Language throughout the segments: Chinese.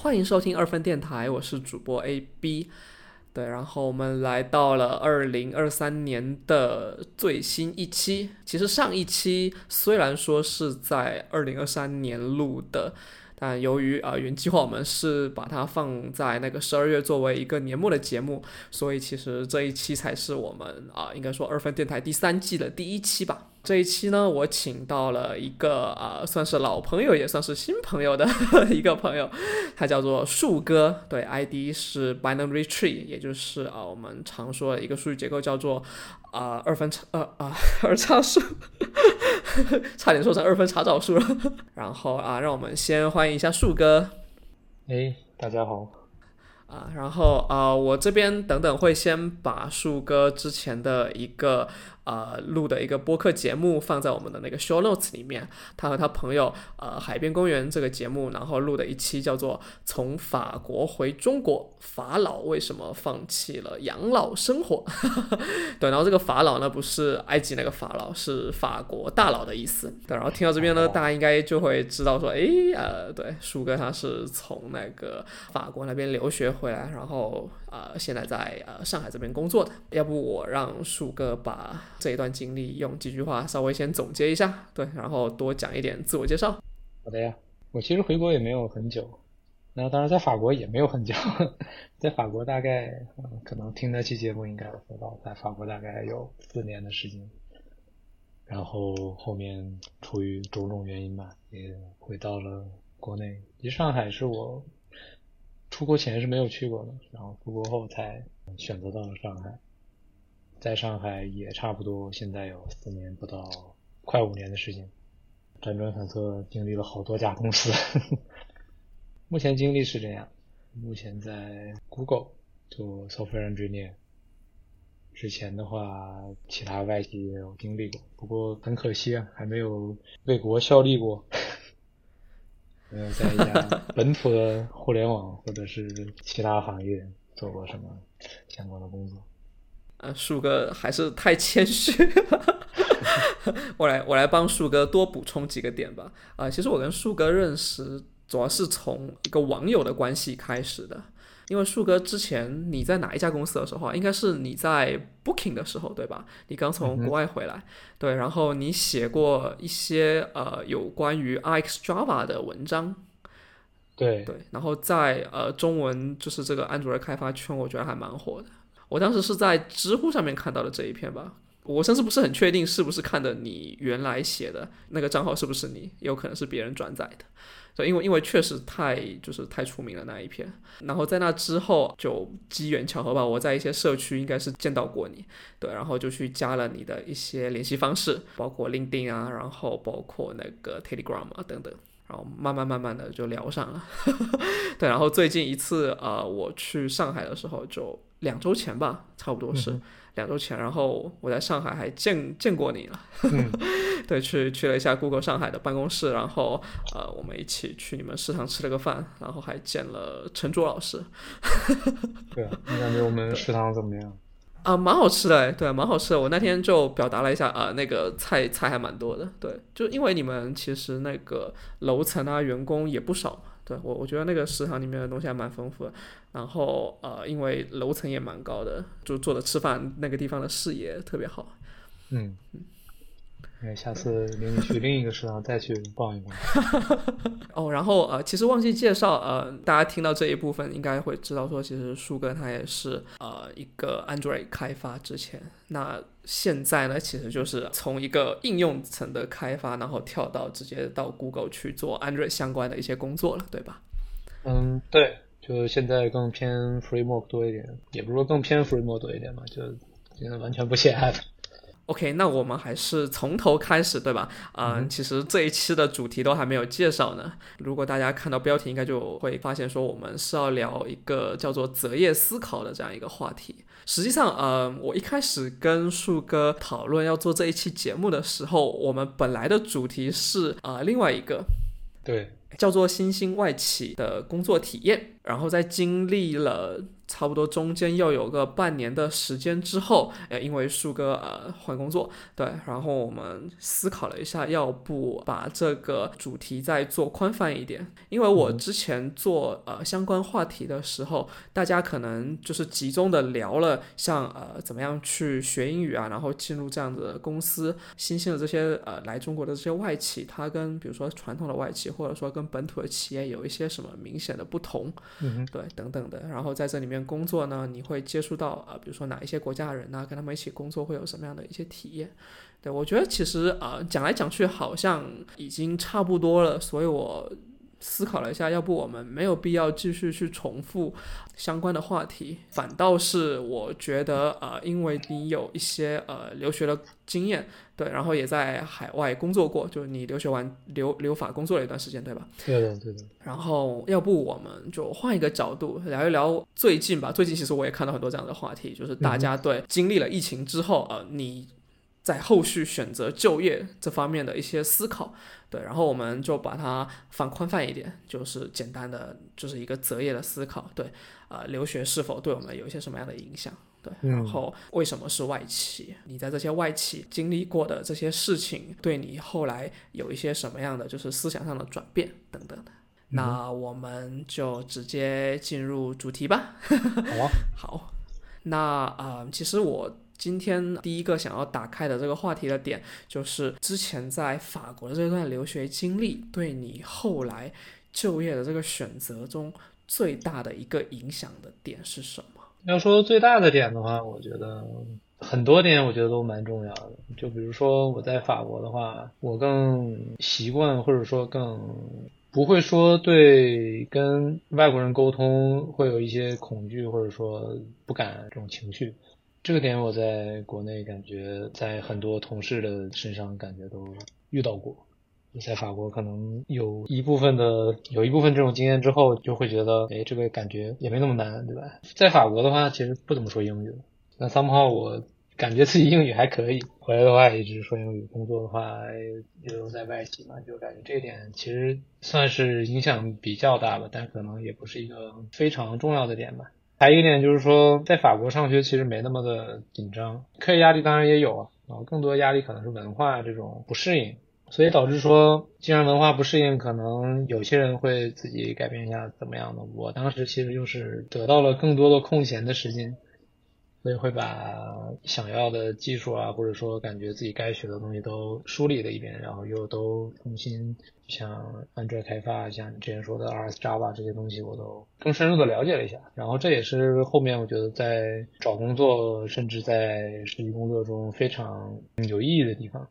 欢迎收听二分电台，我是主播 AB。对，然后我们来到了二零二三年的最新一期。其实上一期虽然说是在二零二三年录的，但由于啊原计划我们是把它放在那个十二月作为一个年末的节目，所以其实这一期才是我们啊应该说二分电台第三季的第一期吧。这一期呢，我请到了一个啊，算是老朋友，也算是新朋友的 一个朋友，他叫做树哥，对，ID 是 binary tree，也就是啊我们常说的一个数据结构，叫做啊二分查呃啊 二叉树，差点说成二分查找树了。然后啊，让我们先欢迎一下树哥。哎，大家好。啊，然后啊，我这边等等会先把树哥之前的一个。呃，录的一个播客节目放在我们的那个 show notes 里面。他和他朋友呃，海边公园这个节目，然后录的一期叫做《从法国回中国，法老为什么放弃了养老生活》。对，然后这个法老呢，不是埃及那个法老，是法国大佬的意思。对，然后听到这边呢，大家应该就会知道说，哎，呃，对，树哥他是从那个法国那边留学回来，然后呃，现在在呃上海这边工作的。要不我让树哥把。这一段经历用几句话稍微先总结一下，对，然后多讲一点自我介绍。好的呀，我其实回国也没有很久，那当然在法国也没有很久，在法国大概可能听那期节目应该有说到，在法国大概有四年的时间，然后后面出于种种原因吧，也回到了国内。其实上海是我出国前是没有去过的，然后出国后才选择到了上海。在上海也差不多，现在有四年不到，快五年的时间，辗转反侧经历了好多家公司。目前经历是这样，目前在 Google 做 software engineer。之前的话，其他外企也有经历过，不过很可惜啊，还没有为国效力过。没有在一家本土的互联网或者是其他行业做过什么相关的工作。啊，树哥还是太谦虚了。我来，我来帮树哥多补充几个点吧。啊，其实我跟树哥认识主要是从一个网友的关系开始的。因为树哥之前你在哪一家公司的时候啊，应该是你在 Booking 的时候，对吧？你刚从国外回来，对，然后你写过一些呃有关于 RX Java 的文章。对对，然后在呃中文就是这个安卓的开发圈，我觉得还蛮火的。我当时是在知乎上面看到的这一篇吧，我甚至不是很确定是不是看的你原来写的那个账号是不是你，有可能是别人转载的，对，因为因为确实太就是太出名了那一篇，然后在那之后就机缘巧合吧，我在一些社区应该是见到过你，对，然后就去加了你的一些联系方式，包括 LinkedIn 啊，然后包括那个 Telegram 啊等等。然后慢慢慢慢的就聊上了，对，然后最近一次呃我去上海的时候就两周前吧，差不多是两周前，然后我在上海还见见过你了，对，去去了一下 Google 上海的办公室，然后呃我们一起去你们食堂吃了个饭，然后还见了陈卓老师，对啊，你感觉我们食堂怎么样？啊，蛮好吃的，对，蛮好吃的。我那天就表达了一下，啊，那个菜菜还蛮多的，对，就因为你们其实那个楼层啊，员工也不少嘛，对我我觉得那个食堂里面的东西还蛮丰富的。然后呃，因为楼层也蛮高的，就坐着吃饭那个地方的视野特别好。嗯。哎，下次领你去另一个食堂再去逛一逛。哦，然后呃，其实忘记介绍，呃，大家听到这一部分应该会知道说，其实树哥他也是呃一个 Android 开发之前，那现在呢，其实就是从一个应用层的开发，然后跳到直接到 Google 去做 Android 相关的一些工作了，对吧？嗯，对，就现在更偏 Framework 多一点，也不是说更偏 Framework 多一点嘛，就现在完全不写 App。OK，那我们还是从头开始，对吧？嗯，其实这一期的主题都还没有介绍呢。如果大家看到标题，应该就会发现说我们是要聊一个叫做择业思考的这样一个话题。实际上，呃，我一开始跟树哥讨论要做这一期节目的时候，我们本来的主题是啊另外一个。对，叫做新兴外企的工作体验，然后在经历了。差不多中间要有个半年的时间之后，呃，因为树哥呃换工作，对，然后我们思考了一下，要不把这个主题再做宽泛一点。因为我之前做呃相关话题的时候，大家可能就是集中的聊了像呃怎么样去学英语啊，然后进入这样的公司，新兴的这些呃来中国的这些外企，它跟比如说传统的外企或者说跟本土的企业有一些什么明显的不同，嗯对，等等的，然后在这里面。工作呢，你会接触到呃，比如说哪一些国家的人呢？跟他们一起工作会有什么样的一些体验？对我觉得其实啊，讲来讲去好像已经差不多了，所以我思考了一下，要不我们没有必要继续去重复相关的话题，反倒是我觉得呃，因为你有一些呃留学的经验。对，然后也在海外工作过，就是你留学完留留法工作了一段时间，对吧？对的，对的。然后要不我们就换一个角度聊一聊最近吧。最近其实我也看到很多这样的话题，就是大家对经历了疫情之后，呃，你在后续选择就业这方面的一些思考。对，然后我们就把它放宽泛一点，就是简单的就是一个择业的思考。对，呃，留学是否对我们有一些什么样的影响？对，然后为什么是外企？你在这些外企经历过的这些事情，对你后来有一些什么样的就是思想上的转变等等的？那我们就直接进入主题吧。好啊，好。那啊，其实我今天第一个想要打开的这个话题的点，就是之前在法国的这段留学经历，对你后来就业的这个选择中最大的一个影响的点是什么？要说最大的点的话，我觉得很多点，我觉得都蛮重要的。就比如说我在法国的话，我更习惯或者说更不会说对跟外国人沟通会有一些恐惧或者说不敢这种情绪。这个点我在国内感觉在很多同事的身上感觉都遇到过。在法国可能有一部分的有一部分这种经验之后，就会觉得，哎，这个感觉也没那么难，对吧？在法国的话，其实不怎么说英语。那 somehow 我感觉自己英语还可以，回来的话一直说英语，工作的话也都在外企嘛，就感觉这一点其实算是影响比较大吧，但可能也不是一个非常重要的点吧。还有一点就是说，在法国上学其实没那么的紧张，课业压力当然也有啊，然后更多压力可能是文化这种不适应。所以导致说，既然文化不适应，可能有些人会自己改变一下怎么样的。我当时其实就是得到了更多的空闲的时间，所以会把想要的技术啊，或者说感觉自己该学的东西都梳理了一遍，然后又都重新像安卓开发，像你之前说的 RS Java 这些东西，我都更深入的了解了一下。然后这也是后面我觉得在找工作，甚至在实际工作中非常有意义的地方。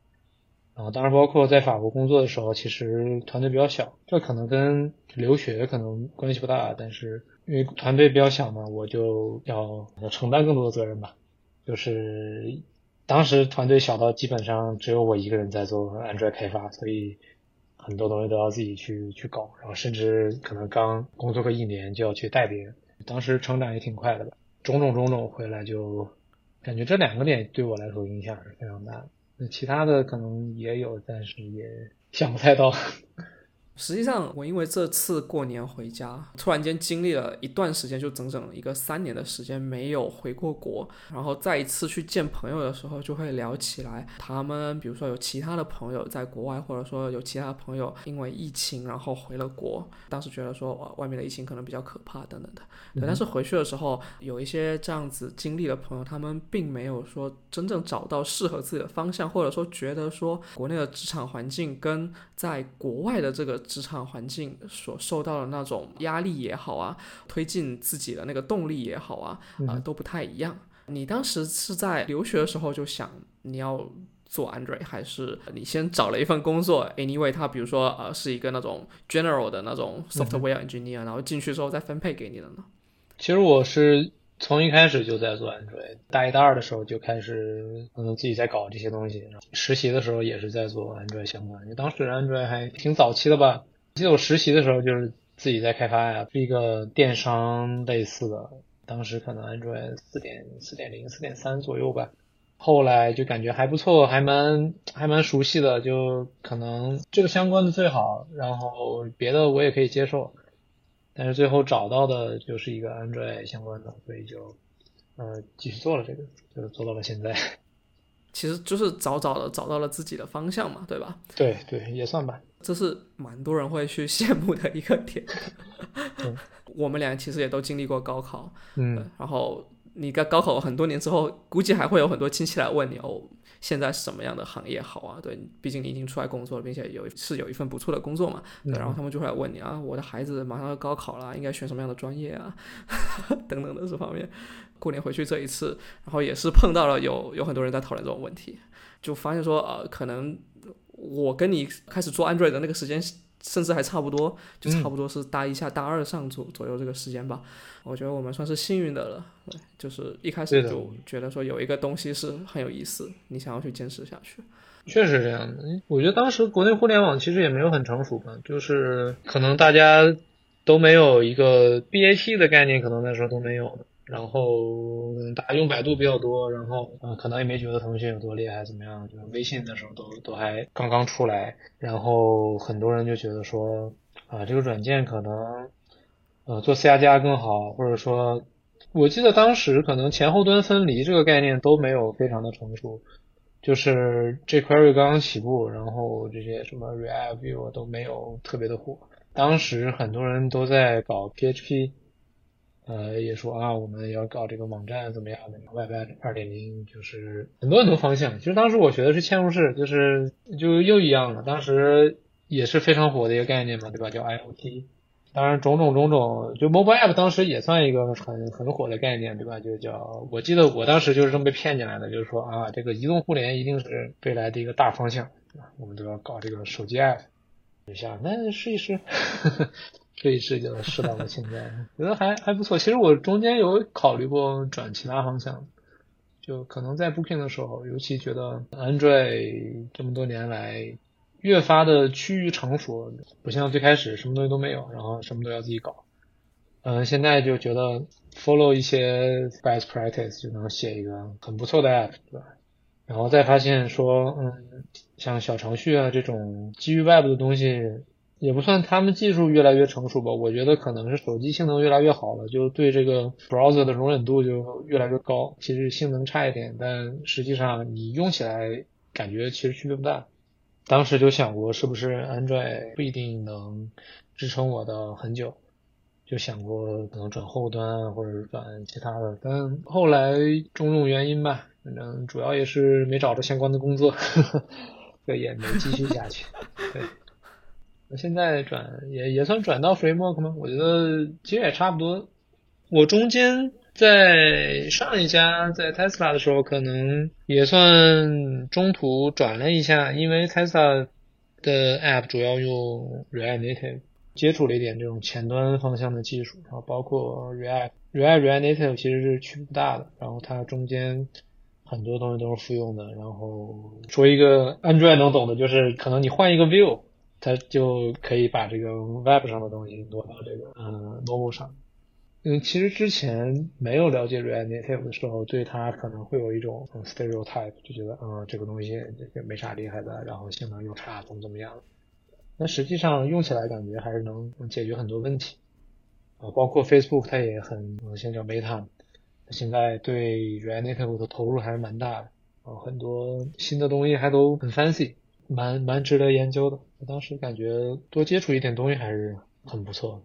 啊，当然包括在法国工作的时候，其实团队比较小，这可能跟留学可能关系不大，但是因为团队比较小嘛，我就要承担更多的责任吧。就是当时团队小到基本上只有我一个人在做 Android 开发，所以很多东西都要自己去去搞，然后甚至可能刚工作个一年就要去带别人，当时成长也挺快的吧。种种种种回来就感觉这两个点对我来说影响是非常大的。那其他的可能也有，但是也想不太到。实际上，我因为这次过年回家，突然间经历了一段时间，就整整一个三年的时间没有回过国。然后再一次去见朋友的时候，就会聊起来，他们比如说有其他的朋友在国外，或者说有其他朋友因为疫情然后回了国。当时觉得说，哇，外面的疫情可能比较可怕等等的。对，但是回去的时候，有一些这样子经历的朋友，他们并没有说真正找到适合自己的方向，或者说觉得说国内的职场环境跟在国外的这个。职场环境所受到的那种压力也好啊，推进自己的那个动力也好啊，啊都不太一样。你当时是在留学的时候就想你要做 Android，还是你先找了一份工作？Anyway，他比如说呃是一个那种 general 的那种 software engineer，然后进去之后再分配给你的呢？其实我是。从一开始就在做 Android，大一、大二的时候就开始可能自己在搞这些东西。实习的时候也是在做 Android 相关，因为当时 Android 还挺早期的吧。记得我实习的时候就是自己在开发呀，是一个电商类似的。当时可能 Android 四点四点零、四点三左右吧。后来就感觉还不错，还蛮还蛮熟悉的，就可能这个相关的最好，然后别的我也可以接受，但是最后找到的就是一个 Android 相关的，所以就呃继续做了这个，就是做到了现在。其实就是早早的找到了自己的方向嘛，对吧？对对，也算吧。这是蛮多人会去羡慕的一个点。我们俩其实也都经历过高考，嗯，然后。你在高考很多年之后，估计还会有很多亲戚来问你哦，现在什么样的行业好啊？对，毕竟你已经出来工作了，并且有是有一份不错的工作嘛。对，然后他们就会来问你啊，我的孩子马上要高考了，应该选什么样的专业啊？等等的这方面。过年回去这一次，然后也是碰到了有有很多人在讨论这种问题，就发现说呃，可能我跟你开始做 Android 的那个时间。甚至还差不多，就差不多是大一下大二上左左右这个时间吧。我觉得我们算是幸运的了，就是一开始就觉得说有一个东西是很有意思，你想要去坚持下去。确实这样的，我觉得当时国内互联网其实也没有很成熟吧，就是可能大家都没有一个 BAT 的概念，可能那时候都没有。然后大家用百度比较多，然后嗯，可能也没觉得腾讯有多厉害，怎么样？就是微信的时候都都还刚刚出来，然后很多人就觉得说啊，这个软件可能呃做 C 加加更好，或者说，我记得当时可能前后端分离这个概念都没有非常的成熟，就是 jQuery 刚刚起步，然后这些什么 React View 都没有特别的火，当时很多人都在搞 PHP。呃，也说啊，我们要搞这个网站怎么样的？Web 二点零就是很多很多方向。其实当时我学的是嵌入式，就是就又一样了。当时也是非常火的一个概念嘛，对吧？叫 IoT。当然种种种种，就 Mobile App 当时也算一个很很火的概念，对吧？就叫我记得我当时就是这么被骗进来的，就是说啊，这个移动互联一定是未来的一个大方向，我们都要搞这个手机 App。一下，那试一试。这一试就试到了现在，觉得还还不错。其实我中间有考虑过转其他方向，就可能在 Booking 的时候，尤其觉得 Android 这么多年来越发的趋于成熟，不像最开始什么东西都没有，然后什么都要自己搞。嗯，现在就觉得 follow 一些 best practice 就能写一个很不错的 app，对吧？然后再发现说，嗯，像小程序啊这种基于 Web 的东西。也不算他们技术越来越成熟吧，我觉得可能是手机性能越来越好了，就对这个 browser 的容忍度就越来越高。其实性能差一点，但实际上你用起来感觉其实区别不大。当时就想过是不是 Android 不一定能支撑我的很久，就想过可能转后端或者转其他的，但后来种种原因吧，反正主要也是没找着相关的工作，所以也没继续下去。对。那现在转也也算转到 Framework 吗？我觉得其实也差不多。我中间在上一家在 Tesla 的时候，可能也算中途转了一下，因为 Tesla 的 App 主要用 React Native，接触了一点这种前端方向的技术，然后包括 React React React Native 其实是区别不大的，然后它中间很多东西都是复用的。然后说一个 Android 能懂的，就是可能你换一个 View。它就可以把这个 Web 上的东西挪到这个嗯 Mobile 上。嗯，其实之前没有了解 React Native 的时候，对它可能会有一种 stereotype，就觉得嗯这个东西这个没啥厉害的，然后性能又差，怎么怎么样。那实际上用起来感觉还是能解决很多问题啊，包括 Facebook 它也很现在叫 Meta，它现在对 React Native 的投入还是蛮大的啊，很多新的东西还都很 fancy。蛮蛮值得研究的，我当时感觉多接触一点东西还是很不错。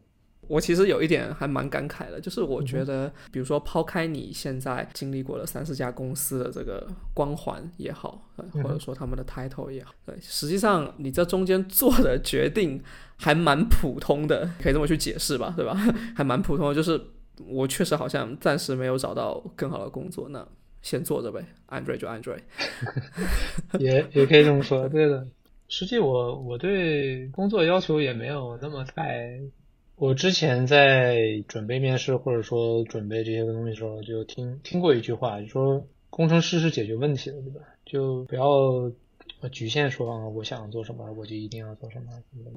我其实有一点还蛮感慨的，就是我觉得，比如说抛开你现在经历过了三四家公司的这个光环也好，或者说他们的 title 也好，对，实际上你这中间做的决定还蛮普通的，可以这么去解释吧，对吧？还蛮普通的，就是我确实好像暂时没有找到更好的工作呢。先做着呗，Android 就 Android，也也可以这么说，对的。实际我我对工作要求也没有那么太。我之前在准备面试或者说准备这些东西的时候，就听听过一句话，就说工程师是解决问题的，对吧？就不要局限说啊，我想做什么我就一定要做什么。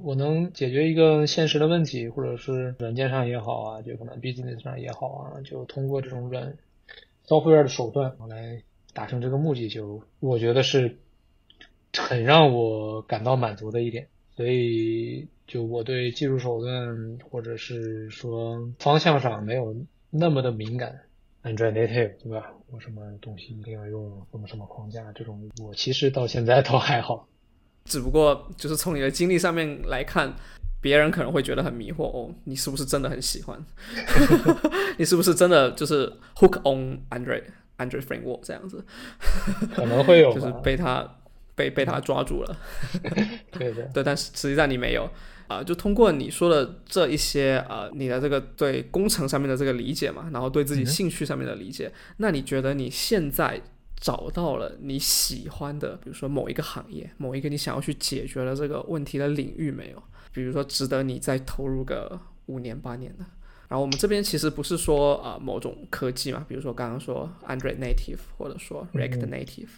我能解决一个现实的问题，或者是软件上也好啊，就可能 business 上也好啊，就通过这种软。造富尔的手段来达成这个目的就，我觉得是很让我感到满足的一点。所以，就我对技术手段或者是说方向上没有那么的敏感。Android Native 对吧？我什么东西一定要用什么什么框架，这种我其实到现在都还好。只不过就是从你的经历上面来看，别人可能会觉得很迷惑哦，你是不是真的很喜欢？你是不是真的就是 hook on Android Android framework 这样子？可能会有，就是被他被被他抓住了。对的，对，但是实际上你没有。啊，就通过你说的这一些啊，你的这个对工程上面的这个理解嘛，然后对自己兴趣上面的理解，那你觉得你现在找到了你喜欢的，比如说某一个行业，某一个你想要去解决的这个问题的领域没有？比如说值得你再投入个五年八年的？然后我们这边其实不是说啊某种科技嘛，比如说刚刚说 Android Native 或者说 React Native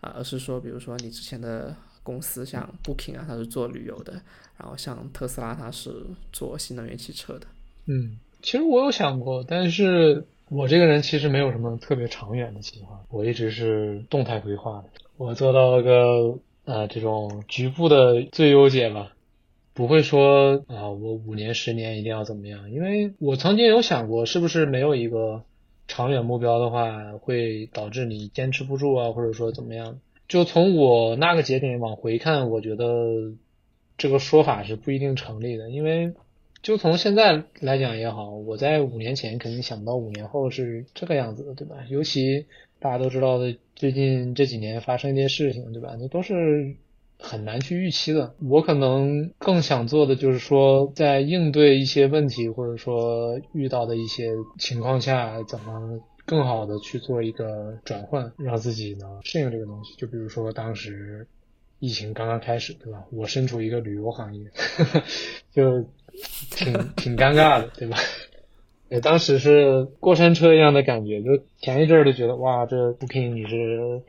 啊，而是说比如说你之前的。公司像 Booking 啊，它是做旅游的；然后像特斯拉，它是做新能源汽车的。嗯，其实我有想过，但是我这个人其实没有什么特别长远的计划，我一直是动态规划的。我做到了个呃这种局部的最优解吧，不会说啊我五年十年一定要怎么样，因为我曾经有想过，是不是没有一个长远目标的话，会导致你坚持不住啊，或者说怎么样？就从我那个节点往回看，我觉得这个说法是不一定成立的，因为就从现在来讲也好，我在五年前肯定想不到五年后是这个样子的，对吧？尤其大家都知道的，最近这几年发生一些事情，对吧？那都是很难去预期的。我可能更想做的就是说，在应对一些问题或者说遇到的一些情况下，怎么。更好的去做一个转换，让自己呢适应这个东西。就比如说当时疫情刚刚开始，对吧？我身处一个旅游行业，就挺挺尴尬的，对吧？对，当时是过山车一样的感觉。就前一阵儿就觉得哇，这 Booking 你是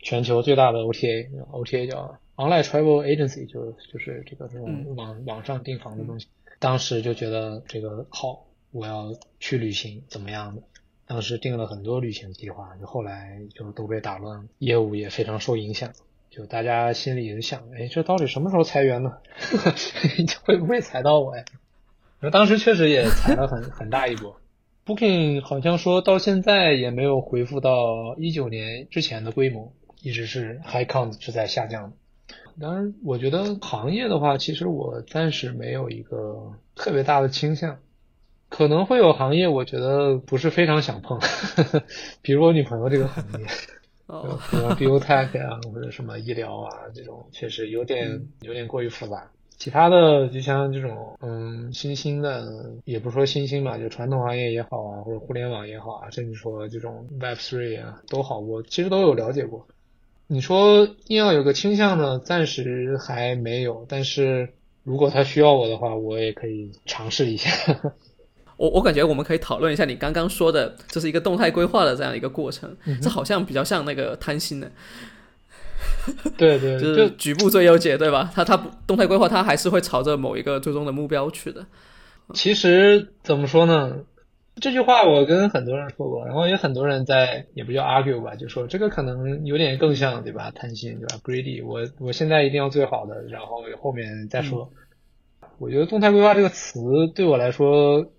全球最大的 OTA，OTA 叫 Online Travel Agency，就就是这个这种网网上订房的东西。当时就觉得这个好，我要去旅行，怎么样的？当时定了很多旅行计划，就后来就都被打乱了，业务也非常受影响。就大家心里也想，哎，这到底什么时候裁员呢？会不会裁到我呀？那当时确实也裁了很很大一波。Booking 好像说到现在也没有恢复到一九年之前的规模，一直是 high count 是在下降的。当然，我觉得行业的话，其实我暂时没有一个特别大的倾向。可能会有行业，我觉得不是非常想碰，比如我女朋友这个行业，哦，比如 biotech 啊，或者什么医疗啊，这种确实有点有点过于复杂。其他的就像这种，嗯，新兴的，也不说新兴吧，就传统行业也好啊，或者互联网也好啊，甚至说这种 Web three 啊，都好，我其实都有了解过。你说硬要有个倾向呢，暂时还没有，但是如果他需要我的话，我也可以尝试一下。我我感觉我们可以讨论一下你刚刚说的，这是一个动态规划的这样一个过程，这好像比较像那个贪心的。对对，就是局部最优解，对吧？它它动态规划，它还是会朝着某一个最终的目标去的。其实怎么说呢？这句话我跟很多人说过，然后也很多人在也不叫 argue 吧，就说这个可能有点更像，对吧？贪心，对吧？greedy，我我现在一定要最好的，然后后面再说。我觉得动态规划这个词对我来说。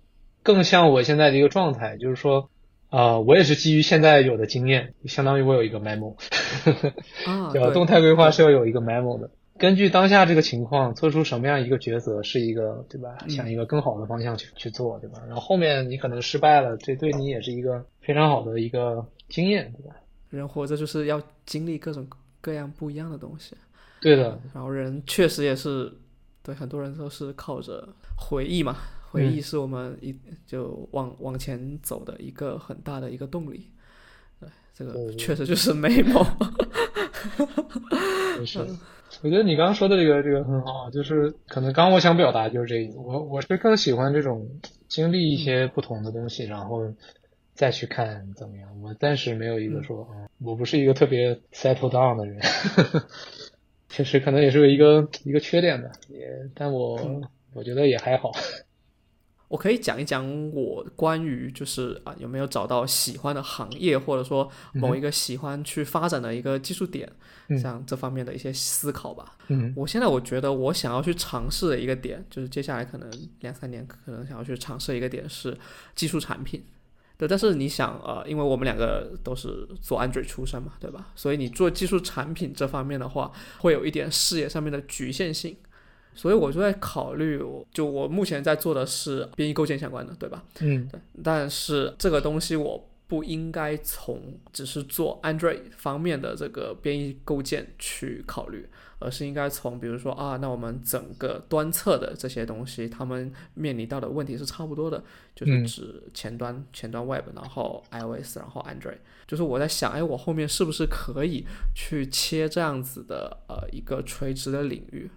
更像我现在的一个状态，就是说，啊，我也是基于现在有的经验，相当于我有一个 memo，叫动态规划是要有一个 memo 的。根据当下这个情况，做出什么样一个抉择是一个，对吧？向一个更好的方向去去做，对吧？然后后面你可能失败了，这对你也是一个非常好的一个经验，对吧？人活着就是要经历各种各样不一样的东西。对的。然后人确实也是，对很多人都是靠着回忆嘛。回忆是我们一就往往前走的一个很大的一个动力，对，这个确实就是美梦。是，我觉得你刚刚说的这个这个很好，就是可能刚我想表达就是这个，我我是更喜欢这种经历一些不同的东西，然后再去看怎么样。我暂时没有一个说，我不是一个特别 settle down 的人，确实可能也是一个一个缺点吧，也但我我觉得也还好。我可以讲一讲我关于就是啊有没有找到喜欢的行业，或者说某一个喜欢去发展的一个技术点，嗯像这方面的一些思考吧。嗯我现在我觉得我想要去尝试的一个点，就是接下来可能两三年可能想要去尝试一个点是技术产品。对，但是你想，呃，因为我们两个都是做 Android 出身嘛，对吧？所以你做技术产品这方面的话，会有一点视野上面的局限性。所以我就在考虑，就我目前在做的是编译构建相关的，对吧？嗯对，但是这个东西我不应该从只是做 Android 方面的这个编译构建去考虑，而是应该从比如说啊，那我们整个端侧的这些东西，他们面临到的问题是差不多的，就是嗯指前端、前端 Web，然后 iOS，然后 Android。就是我在想，哎，我后面是不是可以去切这样子的呃一个垂直的领域？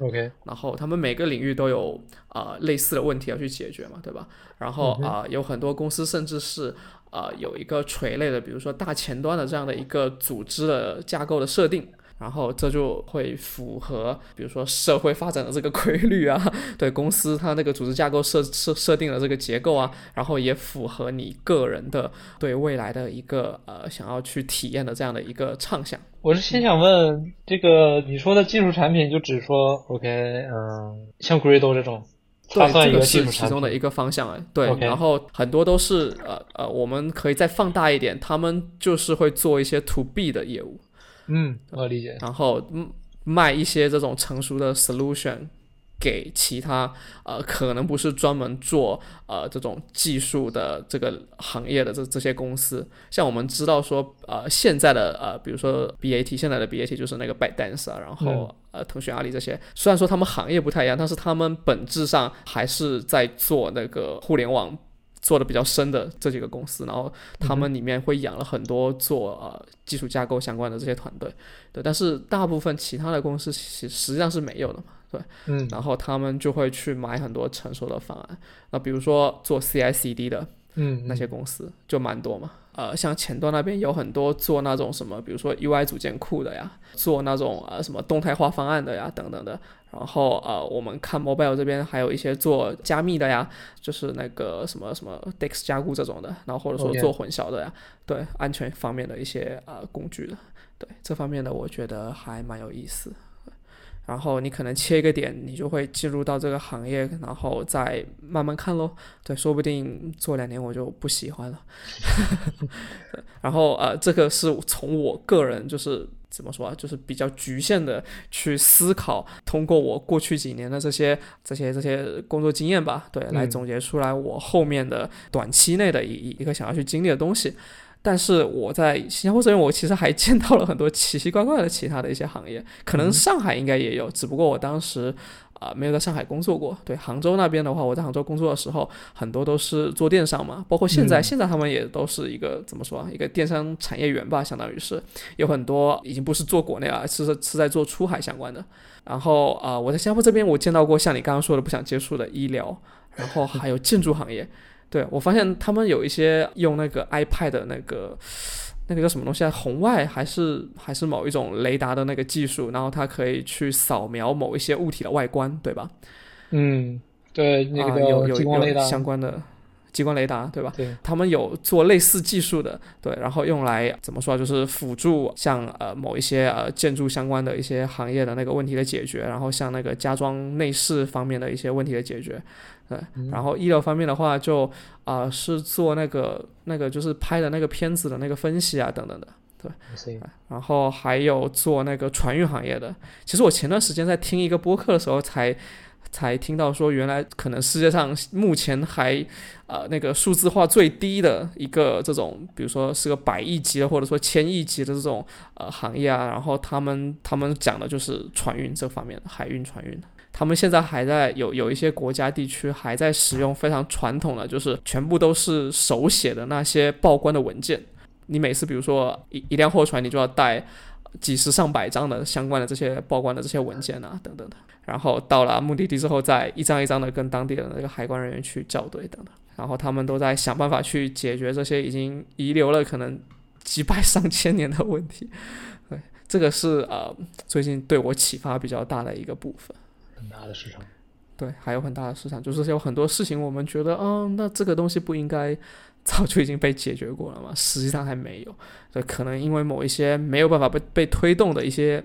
，OK，然后他们每个领域都有啊、呃类似的问题要去解决嘛，对吧？然后啊、呃有很多公司甚至是啊、呃有一个垂类的，比如说大前端的这样的一个组织的架构的设定。然后这就会符合，比如说社会发展的这个 规律啊，对公司它那个组织架构设设设定的这个结构啊，然后也符合你个人的对未来的一个呃想要去体验的这样的一个畅想。我是先想问，这个你说的技术产品，就只说 OK，嗯，像 Gradle 这种，它对，这个是其。中的一个方向哎，对然后很多都是呃呃，我们可以再放大一点，他们就是会做一些 to B 的业务，嗯，我理解。然后嗯卖一些这种成熟的 solution 给其他呃可能不是专门做呃这种技术的这个行业的这这些公司，像我们知道说呃现在的呃比如说 BAT 现在的 BAT 就是那个 ByteDance 啊，然后、呃腾讯、阿里这些，虽然说他们行业不太一样，但是他们本质上还是在做那个互联网。做的比较深的这几个公司，然后他们里面会养了很多做呃技术架构相关的这些团队，对，但是大部分其他的公司其实实际上是没有的嘛，对，嗯。然后他们就会去买很多成熟的方案，那比如说做 CI/CD 的嗯，那些公司就蛮多嘛，呃，像前端那边有很多做那种什么，比如说 UI 组件库的呀，做那种呃什么动态化方案的呀等等的，然后呃我们看 mobile 这边还有一些做加密的呀，就是那个什么什么 DEX 加固这种的，然后或者说做混淆的呀对安全方面的一些呃工具的，对这方面的我觉得还蛮有意思。然后你可能切一个点，你就会进入到这个行业，然后再慢慢看喽。对，说不定做两年我就不喜欢了。对然后呃，这个是从我个人就是怎么说啊，就是比较局限的去思考，通过我过去几年的这些这些这些工作经验吧，对，来嗯总结出来我后面的短期内的一一个想要去经历的东西。但是我在新加坡这边，我其实还见到了很多奇奇怪怪的其他的一些行业，可能上海应该也有，只不过我当时啊、没有在上海工作过。对杭州那边的话，我在杭州工作的时候，很多都是做电商嘛，包括现在，嗯现在他们也都是一个怎么说啊，一个电商产业园吧，相当于是有很多已经不是做国内了，是是在做出海相关的。然后啊、我在新加坡这边，我见到过像你刚刚说的不想接触的医疗，然后还有建筑行业。对我发现他们有一些用那个 iPad 的那个那个叫什么东西啊，红外还是还是某一种雷达的那个技术，然后它可以去扫描某一些物体的外观，对吧？嗯，对，那啊、个叫有有有相关的激光雷达，对吧？对，他们有做类似技术的，对，然后用来怎么说啊，就是辅助像呃某一些呃建筑相关的一些行业的那个问题的解决，然后像那个家装内饰方面的一些问题的解决，对，然后医疗方面的话就啊、呃是做那个那个就是拍的那个片子的那个分析啊等等的，对然后还有做那个船运行业的。其实我前段时间在听一个播客的时候才。才听到说，原来可能世界上目前还呃那个数字化最低的一个这种，比如说是个百亿级的或者说千亿级的这种呃行业啊，然后他们他们讲的就是船运这方面的海运船运。他们现在还在有有一些国家地区还在使用非常传统的，就是全部都是手写的那些报关的文件。你每次比如说一一辆货船，你就要带几十上百张的相关的这些报关的这些文件啊，等等的。然后到了目的地之后，再一张一张的跟当地的那个海关人员去校对等等。然后他们都在想办法去解决这些已经遗留了可能几百上千年的问题。对，这个是呃最近对我启发比较大的一个部分。很大的市场。对，还有很大的市场，就是有很多事情我们觉得，嗯，那这个东西不应该早就已经被解决过了吗？实际上还没有，对，可能因为某一些没有办法被被推动的一些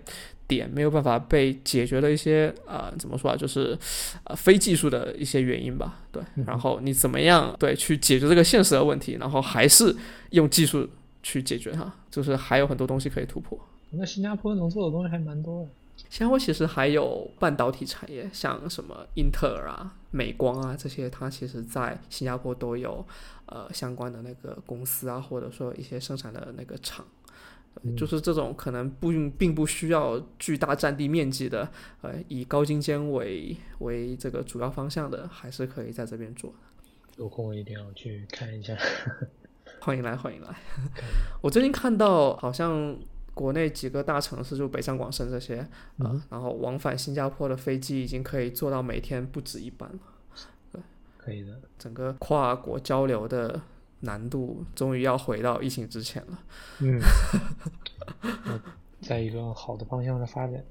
点，没有办法被解决的一些呃，怎么说啊，就是呃非技术的一些原因吧，对，然后你怎么样对去解决这个现实的问题，然后还是用技术去解决它，就是还有很多东西可以突破。那新加坡能做的东西还蛮多的。新加坡其实还有半导体产业，像什么英特尔啊、美光啊这些，它其实在新加坡都有呃相关的那个公司啊，或者说一些生产的那个厂。就是这种可能不并不需要巨大占地面积的，呃，以高精尖为为这个主要方向的，还是可以在这边做的。有空我一定要去看一下。欢迎来，欢迎来。我最近看到好像。国内几个大城市，就北上广深这些啊，然后往返新加坡的飞机已经可以做到每天不止一班了。对，可以的。整个跨国交流的难度终于要回到疫情之前了。嗯，在一个好的方向上发展。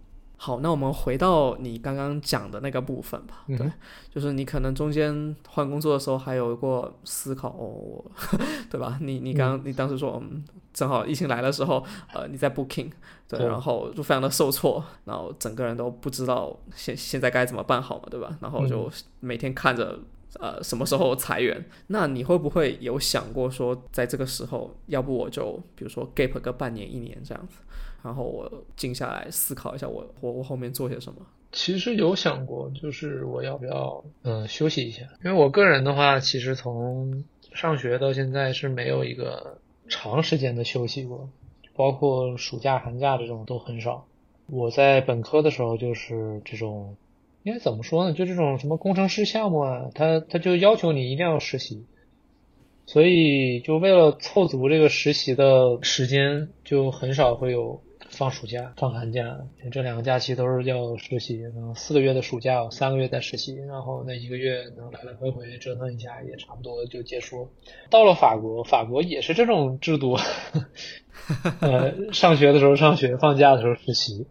好，那我们回到你刚刚讲的那个部分吧。对，就是你可能中间换工作的时候还有过思考，哦，对吧？你你刚你当时说，嗯，正好疫情来的时候，呃，你在 Booking，对，然后就非常的受挫，然后整个人都不知道现现在该怎么办好嘛，对吧？然后就每天看着呃什么时候裁员，那你会不会有想过说，在这个时候，要不我就比如说 gap 个半年一年这样子？然后我静下来思考一下，我我我后面做些什么。其实有想过，就是我要不要嗯休息一下？因为我个人的话，其实从上学到现在是没有一个长时间的休息过，包括暑假、寒假这种都很少。我在本科的时候就是这种，应该怎么说呢？就这种什么工程师项目啊，他他就要求你一定要实习。所以就为了凑足这个实习的时间，就很少会有。放暑假、放寒假，这两个假期都是要实习。然后，四个月的暑假，三个月在实习，然后那一个月能来来回回折腾一下，也差不多就结束。到了法国，法国也是这种制度。呃，上学的时候上学，放假的时候实习。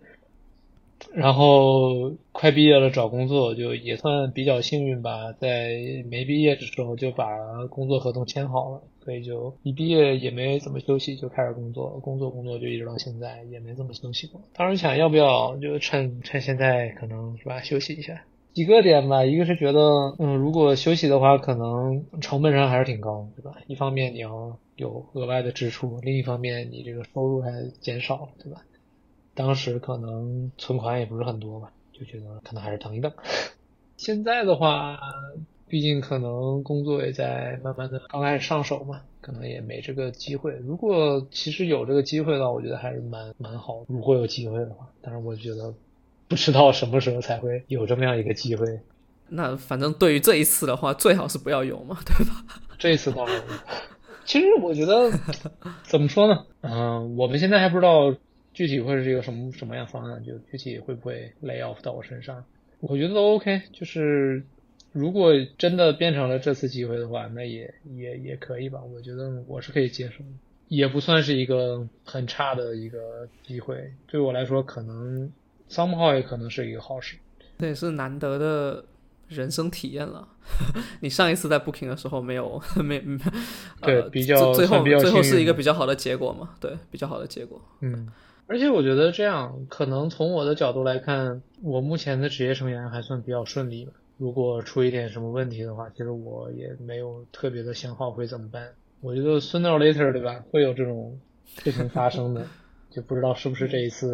然后快毕业了，找工作就也算比较幸运吧，在没毕业的时候就把工作合同签好了，所以就一毕业也没怎么休息，就开始工作，工作工作就一直到现在，也没怎么休息过。当时想要不要就趁趁现在可能是吧休息一下，几个点吧，一个是觉得嗯如果休息的话，可能成本上还是挺高，对吧？一方面你要有额外的支出，另一方面你这个收入还减少了，对吧？当时可能存款也不是很多吧，就觉得可能还是等一等。现在的话，毕竟可能工作也在慢慢的刚开始上手嘛，可能也没这个机会。如果其实有这个机会的话，我觉得还是蛮蛮好。如果有机会的话，但是我觉得不知道什么时候才会有这么样一个机会。那反正对于这一次的话，最好是不要有嘛，对吧？这一次倒是。其实我觉得 怎么说呢？嗯，我们现在还不知道。具体会是一个什么什么样方案？就具体会不会 lay off 到我身上？我觉得都 OK。就是如果真的变成了这次机会的话，那也也也可以吧。我觉得我是可以接受，也不算是一个很差的一个机会。对我来说，可能 somehow 也可能是一个好事。这也是难得的人生体验了。你上一次在 booking 的时候没有没对比较最后最后是一个比较好的结果嘛？对，比较好的结果。嗯。而且我觉得这样，可能从我的角度来看，我目前的职业生涯还算比较顺利吧。如果出一点什么问题的话，其实我也没有特别的想好会怎么办。我觉得 sooner or later，对吧？会有这种事情发生的，就不知道是不是这一次。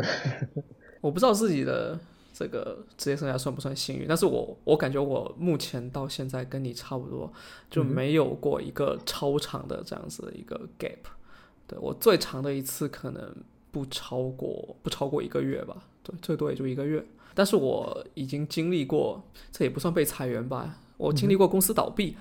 我不知道自己的这个职业生涯算不算幸运，但是我我感觉我目前到现在跟你差不多，就没有过一个超长的这样子的一个 gap。对我最长的一次可能。不超过不超过一个月吧，对，最多也就一个月。但是我已经经历过，这也不算被裁员吧，我经历过公司倒闭，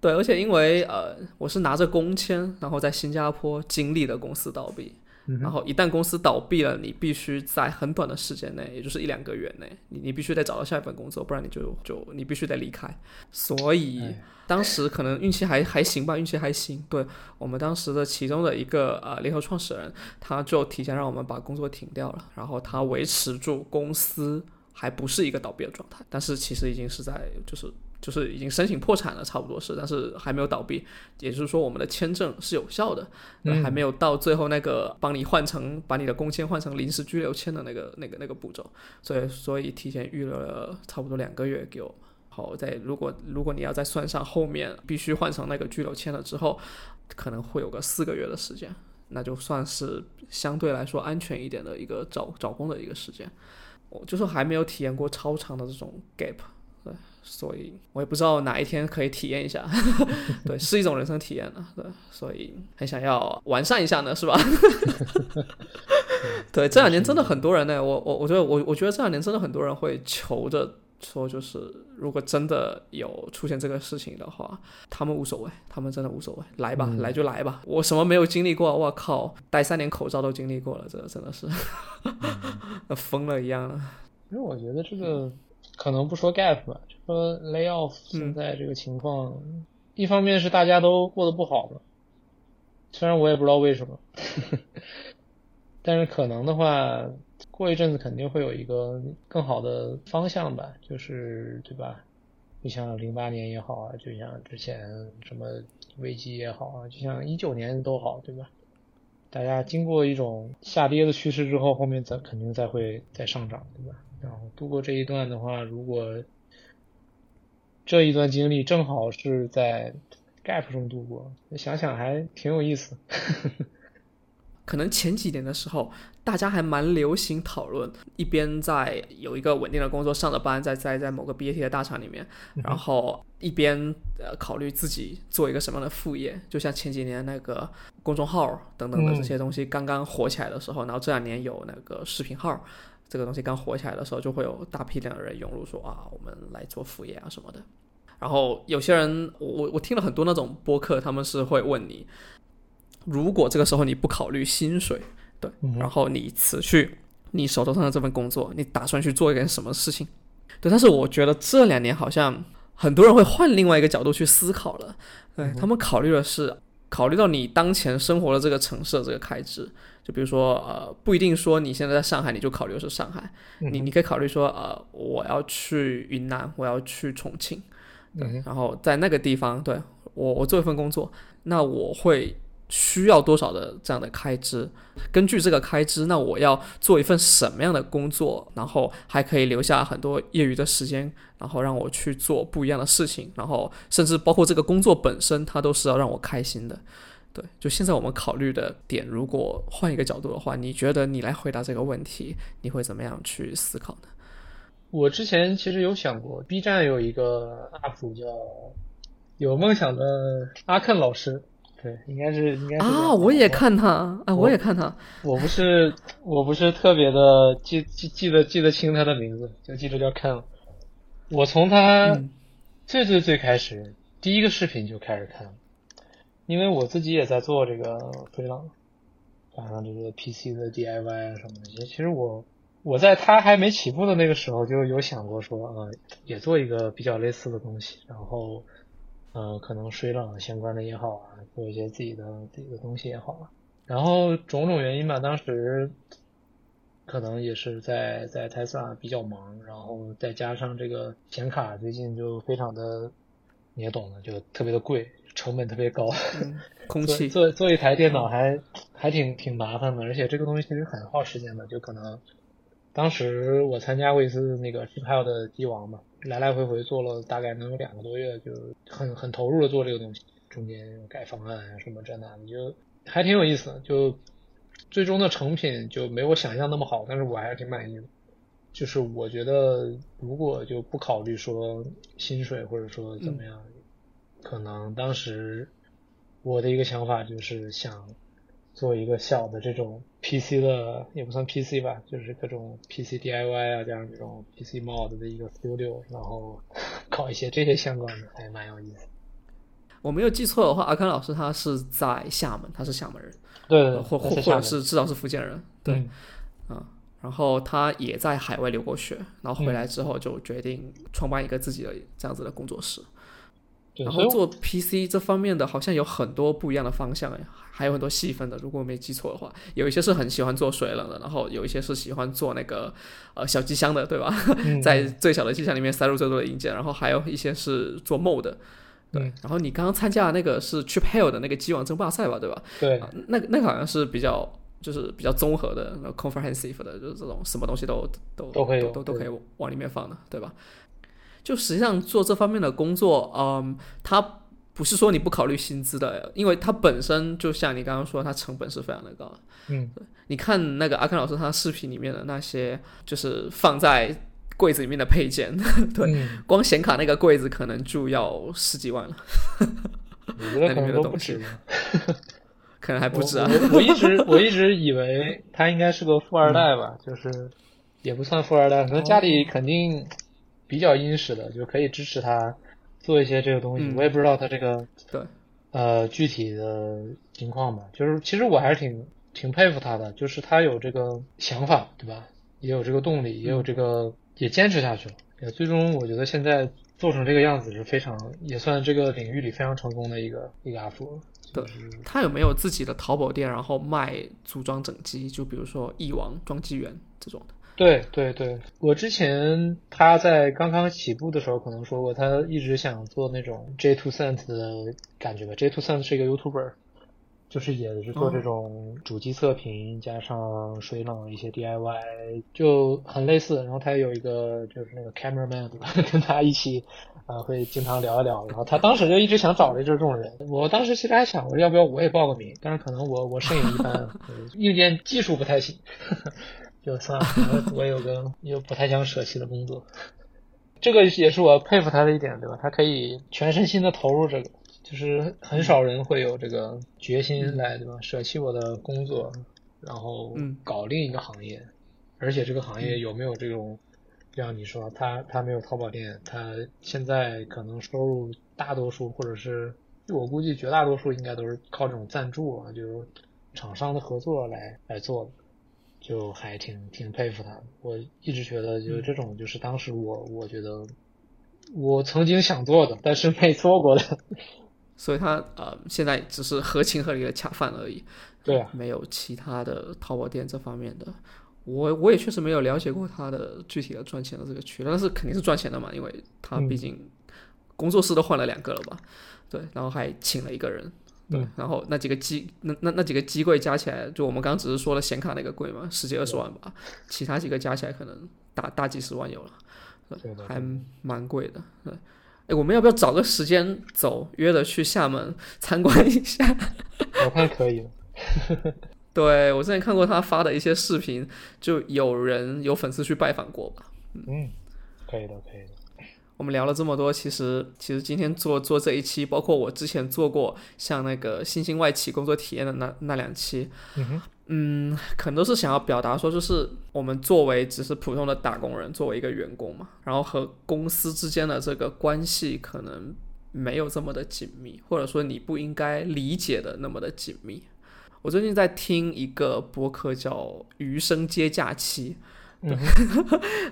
对，而且因为呃，我是拿着工签，然后在新加坡经历的公司倒闭。然后一旦公司倒闭了，你必须在很短的时间内，也就是一两个月内，你你必须得找到下一份工作，不然你就就你必须得离开。所以当时可能运气还还行吧，运气还行。对我们当时的其中的一个呃联合创始人，他就提前让我们把工作停掉了，然后他维持住公司还不是一个倒闭的状态，但是其实已经是在就是就是已经申请破产了，差不多是，但是还没有倒闭，也就是说我们的签证是有效的，嗯还没有到最后那个帮你换成把你的工签换成临时居留签的那个那个那个步骤，所以所以提前预留了差不多两个月给我。好，在如果如果你要再算上后面必须换成那个居留签了之后，可能会有个四个月的时间，那就算是相对来说安全一点的一个找找工的一个时间。我就是还没有体验过超长的这种 gap，对，所以我也不知道哪一天可以体验一下，对，是一种人生体验了，对，所以很想要完善一下呢，是吧？对，这两年真的很多人呢，我我我觉得我我觉得这两年真的很多人会求着说，就是如果真的有出现这个事情的话，他们无所谓，他们真的无所谓，来吧，来就来吧，我什么没有经历过，我靠，戴三年口罩都经历过了，这真的是 疯了一样了。因为我觉得这个可能不说 gap 吧，就说 lay off 现在这个情况，一方面是大家都过得不好嘛，虽然我也不知道为什么，但是可能的话，过一阵子肯定会有一个更好的方向吧，就是对吧？就像零八年也好啊，就像之前什么危机也好啊，就像一九年都好，对吧？大家经过一种下跌的趋势之后，后面再肯定再会再上涨，对吧？然后度过这一段的话，如果这一段经历正好是在 gap 中度过，想想还挺有意思。可能前几年的时候，大家还蛮流行讨论，一边在有一个稳定的工作上着班，在在在某个 BAT 的大厂里面，然后一边呃考虑自己做一个什么样的副业，就像前几年那个公众号等等的这些东西刚刚火起来的时候，然后这两年有那个视频号。这个东西刚火起来的时候，就会有大批量的人涌入说啊，我们来做副业啊什么的。然后有些人，我我听了很多那种播客，他们是会问你，如果这个时候你不考虑薪水，对，然后你辞去你手头上的这份工作，你打算去做一点什么事情？对，但是我觉得这两年好像很多人会换另外一个角度去思考了，对他们考虑的是考虑到你当前生活的这个城市的这个开支。就比如说，呃，不一定说你现在在上海，你就考虑是上海，你你可以考虑说，呃，我要去云南，我要去重庆，对，然后在那个地方，对我我做一份工作，那我会需要多少的这样的开支？根据这个开支，那我要做一份什么样的工作？然后还可以留下很多业余的时间，然后让我去做不一样的事情，然后甚至包括这个工作本身，它都是要让我开心的。对，就现在我们考虑的点，如果换一个角度的话，你觉得你来回答这个问题，你会怎么样去思考呢？我之前其实有想过，B 站有一个 UP 主叫有梦想的阿肯老师，对，应该是应该是啊，我也看他啊，我也看他，我不是我不是特别的记记记得记得清他的名字，就记得叫 Ken。我从他最最最开始第一个视频就开始看。因为我自己也在做这个飞浪，加上这个 PC 的 DIY 啊什么的，其实我我在他还没起步的那个时候就有想过说，呃，也做一个比较类似的东西，然后，呃，可能水冷相关的也好啊，做一些自己的自己的东西也好啊，然后种种原因吧，当时可能也是在在 Tesla 比较忙，然后再加上这个显卡最近就非常的，你也懂的，就特别的贵。成本特别高，嗯、空气做做一台电脑还还挺挺麻烦的，而且这个东西其实很耗时间的。就可能当时我参加过一次那个 Chip 的机王嘛，来来回回做了大概能有两个多月，就很很投入的做这个东西，中间改方案啊什么这那的，就还挺有意思的。就最终的成品就没我想象那么好，但是我还是挺满意的。就是我觉得如果就不考虑说薪水或者说怎么样。嗯可能当时我的一个想法就是想做一个小的这种 PC 的，也不算 PC 吧，就是各种 PC DIY 啊，加上这种 PC mod 的一个 studio，然后 搞一些这些相关的，还蛮有意思。我没有记错的话，阿康老师他是在厦门，他是厦门人，对对，或或或者是至少是福建人，对，啊、嗯，然后他也在海外留过学，然后回来之后就决定创办一个自己的这样子的工作室。然后做 PC 这方面的，好像有很多不一样的方向哎，还有很多细分的。如果我没记错的话，有一些是很喜欢做水冷的，然后有一些是喜欢做那个呃小机箱的，对吧？嗯在最小的机箱里面塞入最多的硬件，然后还有一些是做 MOD 的。对，嗯然后你刚刚参加的那个是 Chip Hill 的那个机网争霸赛吧，对吧？对啊，那个那个好像是比较就是比较综合的、那 comprehensive 的，就是这种什么东西都都都会有对都都可以往里面放的，对吧？就实际上做这方面的工作，嗯，它不是说你不考虑薪资的，因为它本身就像你刚刚说，它成本是非常的高。嗯你看那个阿康老师他视频里面的那些，就是放在柜子里面的配件，对嗯光显卡那个柜子可能就要十几万了，我觉得可能都不那里止面。可能还不止啊。我我我一直我一直以为他应该是个富二代吧，就是也不算富二代，可能家里肯定比较殷实的，就可以支持他做一些这个东西。嗯我也不知道他这个对呃具体的情况吧，就是其实我还是挺挺佩服他的，就是他有这个想法，对吧？也有这个动力，也有这个也坚持下去了，也最终我觉得现在做成这个样子是非常也算这个领域里非常成功的一个一个 UP 主。对他有没有自己的淘宝店，然后卖组装整机？就比如说翼王装机员这种的。对对对，我之前他在刚刚起步的时候可能说过，他一直想做那种 J Two Cent 的感觉吧。J Two Cent 是一个 YouTuber，就是也是做这种主机测评加上水冷一些 DIY，就很类似。然后他有一个就是那个 cameraman，跟他一起啊、呃会经常聊一聊。然后他当时就一直想找的就是这种人。我当时其实还想，我说要不要我也报个名？但是可能我我摄影一般，呃硬件技术不太行。就算了，我我有个又不太想舍弃的工作，这个也是我佩服他的一点，对吧？他可以全身心的投入这个，就是很少人会有这个决心来，对吧？舍弃我的工作，然后嗯搞另一个行业，而且这个行业有没有这种，就像你说，他他没有淘宝店，他现在可能收入大多数或者是我估计绝大多数应该都是靠这种赞助啊，就是厂商的合作来来做的。就还挺挺佩服他的。我一直觉得，就是这种，就是当时我我觉得我曾经想做的，但是没做过的。所以他呃现在只是合情合理的恰饭而已，对啊，没有其他的淘宝店这方面的。我我也确实没有了解过他的具体的赚钱的这个渠道，但是肯定是赚钱的嘛，因为他嗯毕竟工作室都换了两个了吧，对，然后还请了一个人，对，嗯然后那几个机那那那几个机柜加起来，就我们刚刚只是说了显卡那个贵嘛，十几二十万吧，其他几个加起来可能大大几十万有了，还蛮贵的。对，哎，我们要不要找个时间走，约着去厦门参观一下？我看可以的。对我之前看过他发的一些视频，就有人有粉丝去拜访过吧。嗯，可以的，可以的。我们聊了这么多，其实其实今天做做这一期，包括我之前做过像那个新兴外企工作体验的那那两期，嗯哼，嗯，可能都是想要表达说，就是我们作为只是普通的打工人，作为一个员工嘛，然后和公司之间的这个关系可能没有这么的紧密，或者说你不应该理解的那么的紧密。我最近在听一个播客叫《余生接假期》，嗯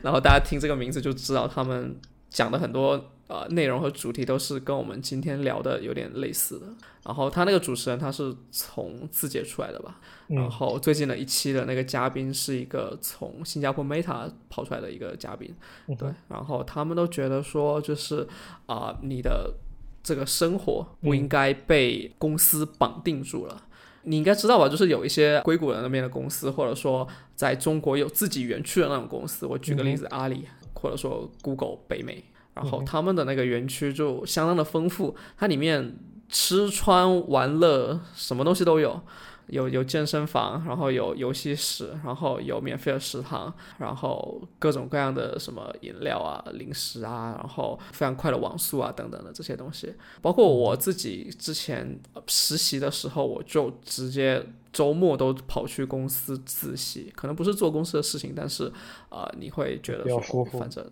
然后大家听这个名字就知道他们讲的很多呃内容和主题都是跟我们今天聊的有点类似的。然后他那个主持人他是从字节出来的吧，然嗯后最近的一期的那个嘉宾是一个从新加坡 Meta 跑出来的一个嘉宾，嗯对，然后他们都觉得说就是啊、你的这个生活不应该被公司绑定住了。你应该知道吧？就是有一些硅谷的那边的公司，或者说在中国有自己园区的那种公司。我举个例子，阿里或者说 Google 北美，然后他们的那个园区就相当的丰富，它里面吃穿玩乐什么东西都有。有有健身房，然后有游戏室，然后有免费的食堂，然后各种各样的什么饮料啊、零食啊，然后非常快的网速啊等等的这些东西。包括我自己之前呃实习的时候，我就直接周末都跑去公司自习，可能不是做公司的事情，但是啊、呃你会觉得说比较舒服反正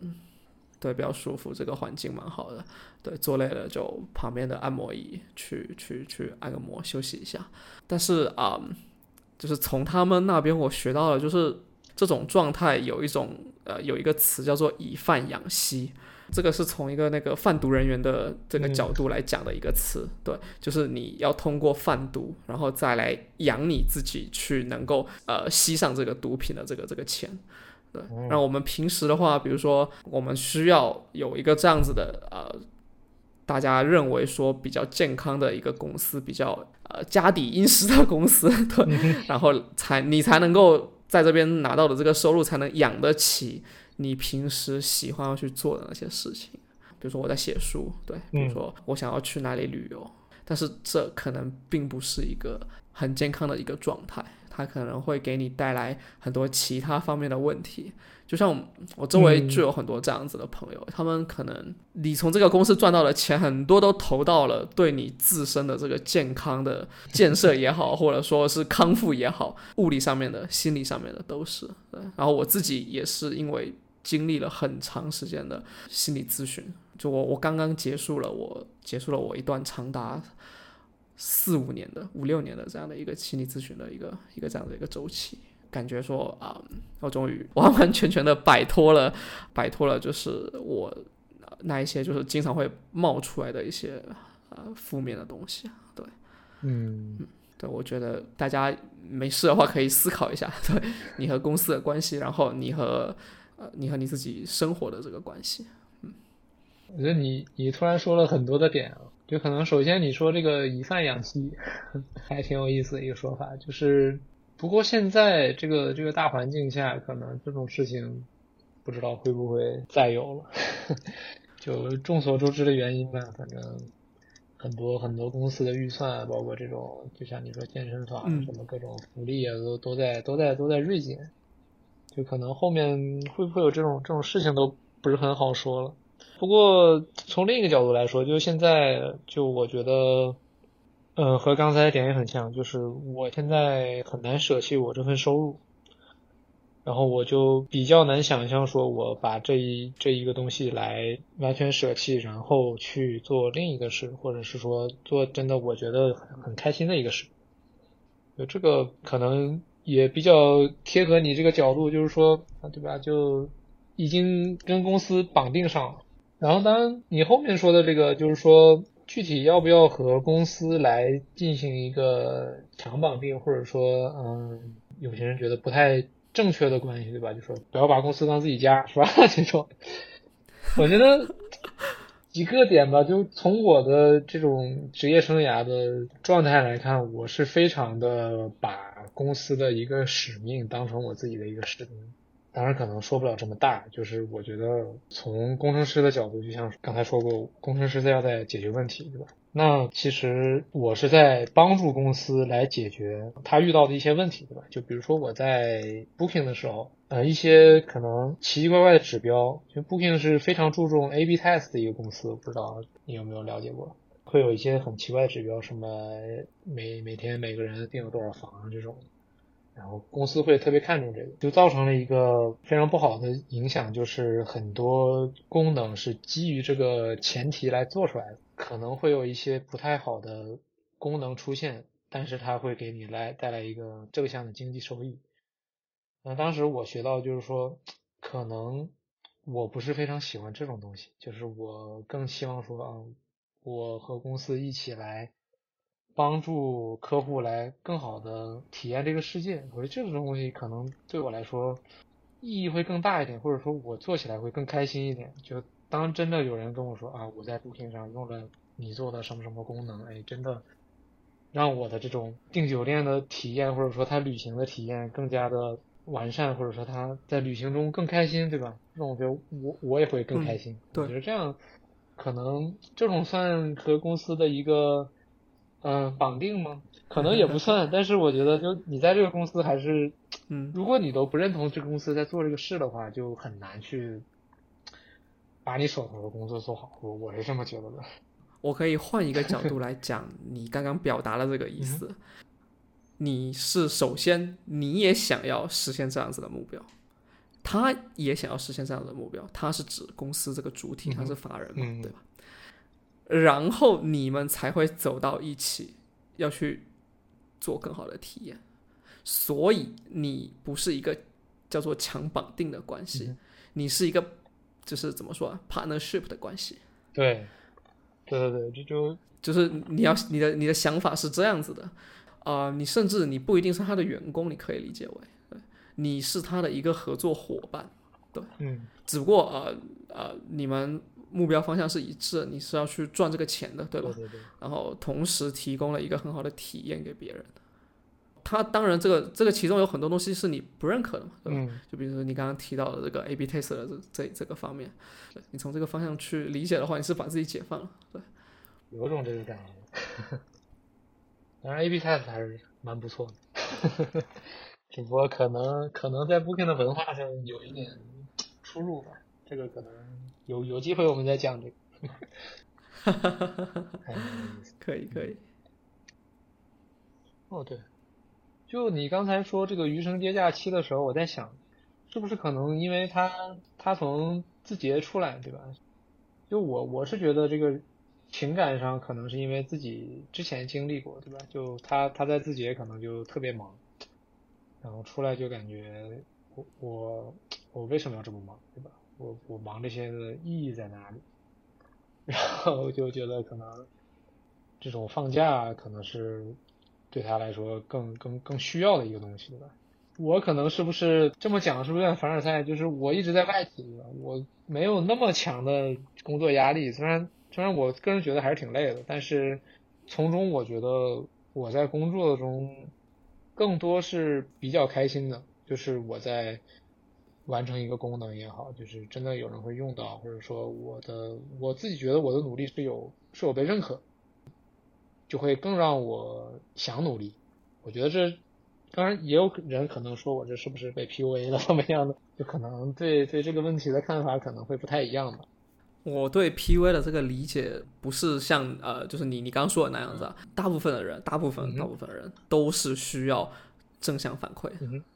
对比较舒服，这个环境蛮好的。对，坐累了就旁边的按摩椅去去去按个摩休息一下。但是啊、就是从他们那边我学到了，就是这种状态有一种呃有一个词叫做以饭养息。这个是从一个那个贩毒人员的这个角度来讲的一个词，对，就是你要通过贩毒，然后再来养你自己，去能够呃吸上这个毒品的这个这个钱。对，然后我们平时的话，比如说我们需要有一个这样子的呃，大家认为说比较健康的一个公司，比较呃家底殷实的公司，对，然后才你才能够在这边拿到的这个收入，才能养得起你平时喜欢要去做的那些事情。比如说我在写书，对，比如说我想要去哪里旅游，但是这可能并不是一个很健康的一个状态，它可能会给你带来很多其他方面的问题。就像我我周围就有很多这样子的朋友，他们可能你从这个公司赚到的钱很多都投到了对你自身的这个健康的建设也好，或者说是康复也好，物理上面的、心理上面的都是。对，然后我自己也是因为经历了很长时间的心理咨询，就我我刚刚结束了我结束了我一段长达四五年的五六年的这样的一个心理咨询的一个一个这样的一个周期。感觉说啊、我终于完完全全的摆脱了，摆脱了，就是我呃那一些就是经常会冒出来的一些呃负面的东西。对，嗯对，我觉得大家没事的话可以思考一下，对你和公司的关系，然后你和呃你和你自己生活的这个关系。嗯我觉得你你突然说了很多的点啊，就可能首先你说这个以贩养吸，还挺有意思的一个说法，就是不过现在这个这个大环境下，可能这种事情不知道会不会再有了，就众所周知的原因吧，反正很多很多公司的预算，包括这种就像你说健身房嗯什么各种福利啊，都都在都在都在锐减，就可能后面会不会有这种这种事情都不是很好说了。不过从另一个角度来说，就现在就我觉得，呃，和刚才的点也很像，就是我现在很难舍弃我这份收入，然后我就比较难想象说我把这一这一个东西来完全舍弃，然后去做另一个事，或者是说做真的我觉得很很开心的一个事。就这个可能也比较贴合你这个角度，就是说，对吧？就已经跟公司绑定上了。然后，当然你后面说的这个，就是说具体要不要和公司来进行一个强绑定，或者说，嗯，有些人觉得不太正确的关系，对吧？就说不要把公司当自己家，是吧？这种，我觉得几个点吧，就从我的这种职业生涯的状态来看，我是非常的把公司的一个使命当成我自己的一个使命。当然可能说不了这么大，就是我觉得从工程师的角度，就像刚才说过，工程师在要在解决问题，对吧？那其实我是在帮助公司来解决他遇到的一些问题，对吧？就比如说我在 Booking 的时候，呃，一些可能奇奇怪怪的指标，就 Booking 是非常注重 A/B test 的一个公司，不知道你有没有了解过？会有一些很奇怪的指标，什么每每天每个人订了多少房这种。然后公司会特别看重这个，就造成了一个非常不好的影响，就是很多功能是基于这个前提来做出来的，可能会有一些不太好的功能出现，但是它会给你来带来一个正向的经济收益。那当时我学到就是说，可能我不是非常喜欢这种东西，就是我更希望说啊，我和公司一起来。帮助客户来更好的体验这个世界，我觉得这种东西可能对我来说意义会更大一点，或者说我做起来会更开心一点。就当真的有人跟我说啊，我在 Booking 上用了你做的什么什么功能，哎，真的让我的这种订酒店的体验，或者说他旅行的体验更加的完善，或者说他在旅行中更开心，对吧？那我觉得我我也会更开心。对我觉得这样可能这种算和公司的一个。嗯，绑定吗？可能也不算，但是我觉得，就你在这个公司还是，嗯，如果你都不认同这个公司在做这个事的话，就很难去把你手头的工作做好。我我是这么觉得的。我可以换一个角度 来讲你刚刚表达了这个意思。你是首先你也想要实现这样子的目标，他也想要实现这样的目标。他是指公司这个主体，他是法人嘛，嗯对吧？然后你们才会走到一起，要去做更好的体验。所以你不是一个叫做强绑定的关系，嗯你是一个就是怎么说啊，partnership 的关系。对，对对对，这就就是你要你的你的想法是这样子的，啊、你甚至你不一定是他的员工，你可以理解为，你是他的一个合作伙伴，对嗯只不过呃呃，你们目标方向是一致，你是要去赚这个钱的，对吧？对对，然后同时提供了一个很好的体验给别人。他当然，这个这个其中有很多东西是你不认可的嘛，对吧？嗯就比如说你刚刚提到的这个 A/B test 的这这这个方面，对你从这个方向去理解的话，你是把自己解放了。对有种这个感觉。当然，A/B test 还是蛮不错的，只不过可能可能在 Booking 的文化上有一点出入吧。这个可能有有机会我们再讲这个。还蛮有意思。可以，可以。哦，对，就你刚才说这个余生接假期的时候，我在想，是不是可能因为他他从字节出来，对吧？就我我是觉得这个情感上可能是因为自己之前经历过，对吧？就他他在字节可能就特别忙，然后出来就感觉我我我为什么要这么忙，对吧？我我忙这些的意义在哪里？然后就觉得可能这种放假可能是对他来说更更更需要的一个东西，吧？我可能是不是这么讲，是不是有点凡尔赛？就是我一直在外企，我没有那么强的工作压力，虽然虽然我个人觉得还是挺累的，但是从中我觉得我在工作中更多是比较开心的，就是我在完成一个功能也好，就是真的有人会用到，或者说我的我自己觉得我的努力是有是有被认可，就会更让我想努力。我觉得这当然也有人可能说我这是不是被 PUA 了怎么样的，就可能对对这个问题的看法可能会不太一样吧。我对 PUA 的这个理解不是像呃，就是你你刚刚说的那样子啊。大部分的人，大部分大部分人都是需要正向反馈，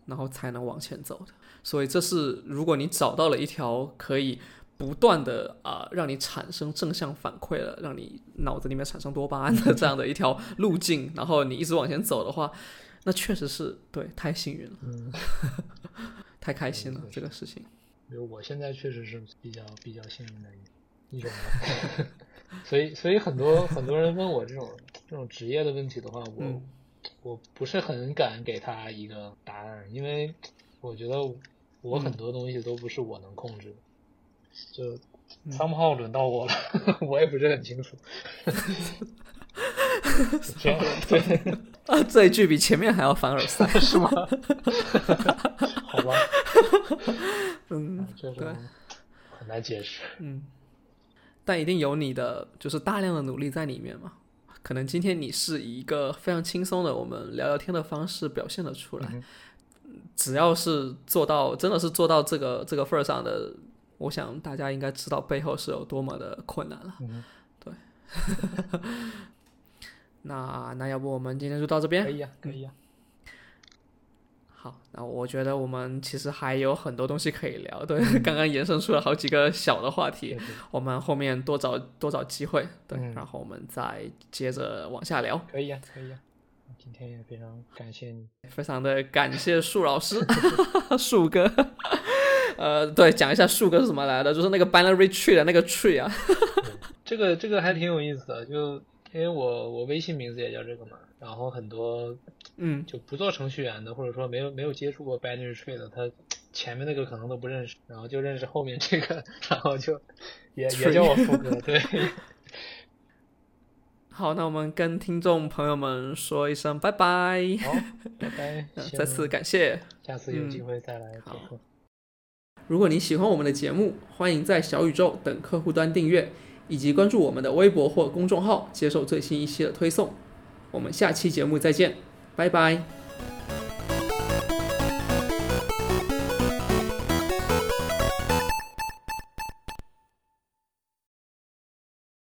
然后才能往前走的。所以这是如果你找到了一条可以不断的啊、让你产生正向反馈的，让你脑子里面产生多巴胺的这样的一条路径，然后你一直往前走的话，那确实是对太幸运了，嗯，太开心了这个事情。比如我现在确实是比较比较幸运的一一种吧，所以所以很多很多人问我这种这种职业的问题的话，我、嗯我不是很敢给他一个答案，因为我觉得我很多东西都不是我能控制的，就嗯 somehow 轮到我了，我也不是很清楚。对，啊，这一句比前面还要凡尔赛。是吗？好吧，嗯，这对种很难解释。嗯，但一定有你的就是大量的努力在里面嘛。可能今天你是以一个非常轻松的我们聊聊天的方式表现了出来，嗯只要是做到真的是做到这个这个份儿上的，我想大家应该知道背后是有多么的困难了。对，那那要不我们今天就到这边？可。以呀、可以呀、好，那我觉得我们其实还有很多东西可以聊，对，刚刚延伸出了好几个小的话题对，对我们后面多找多找机会，对，嗯然后我们再接着往下聊。可以啊、可以啊、今天也非常感谢你。非常的感谢树老师，树哥。呃，对，讲一下树哥是怎么来的，就是那个 binary tree 的那个 tree 啊。这个这个还挺有意思的，就因为我我微信名字也叫这个嘛，然后很多嗯，就不做程序员的，或者说没有没有接触过 binary tree 的，他前面那个可能都不认识，然后就认识后面这个，然后就也也叫我富哥，对，好，那我们跟听众朋友们说一声拜拜，好，拜拜，再次感谢。下次有机会再来做。如果你喜欢我们的节目，欢迎在小宇宙等客户端订阅，以及关注我们的微博或公众号，接受最新一期的推送。我们下期节目再见，拜拜。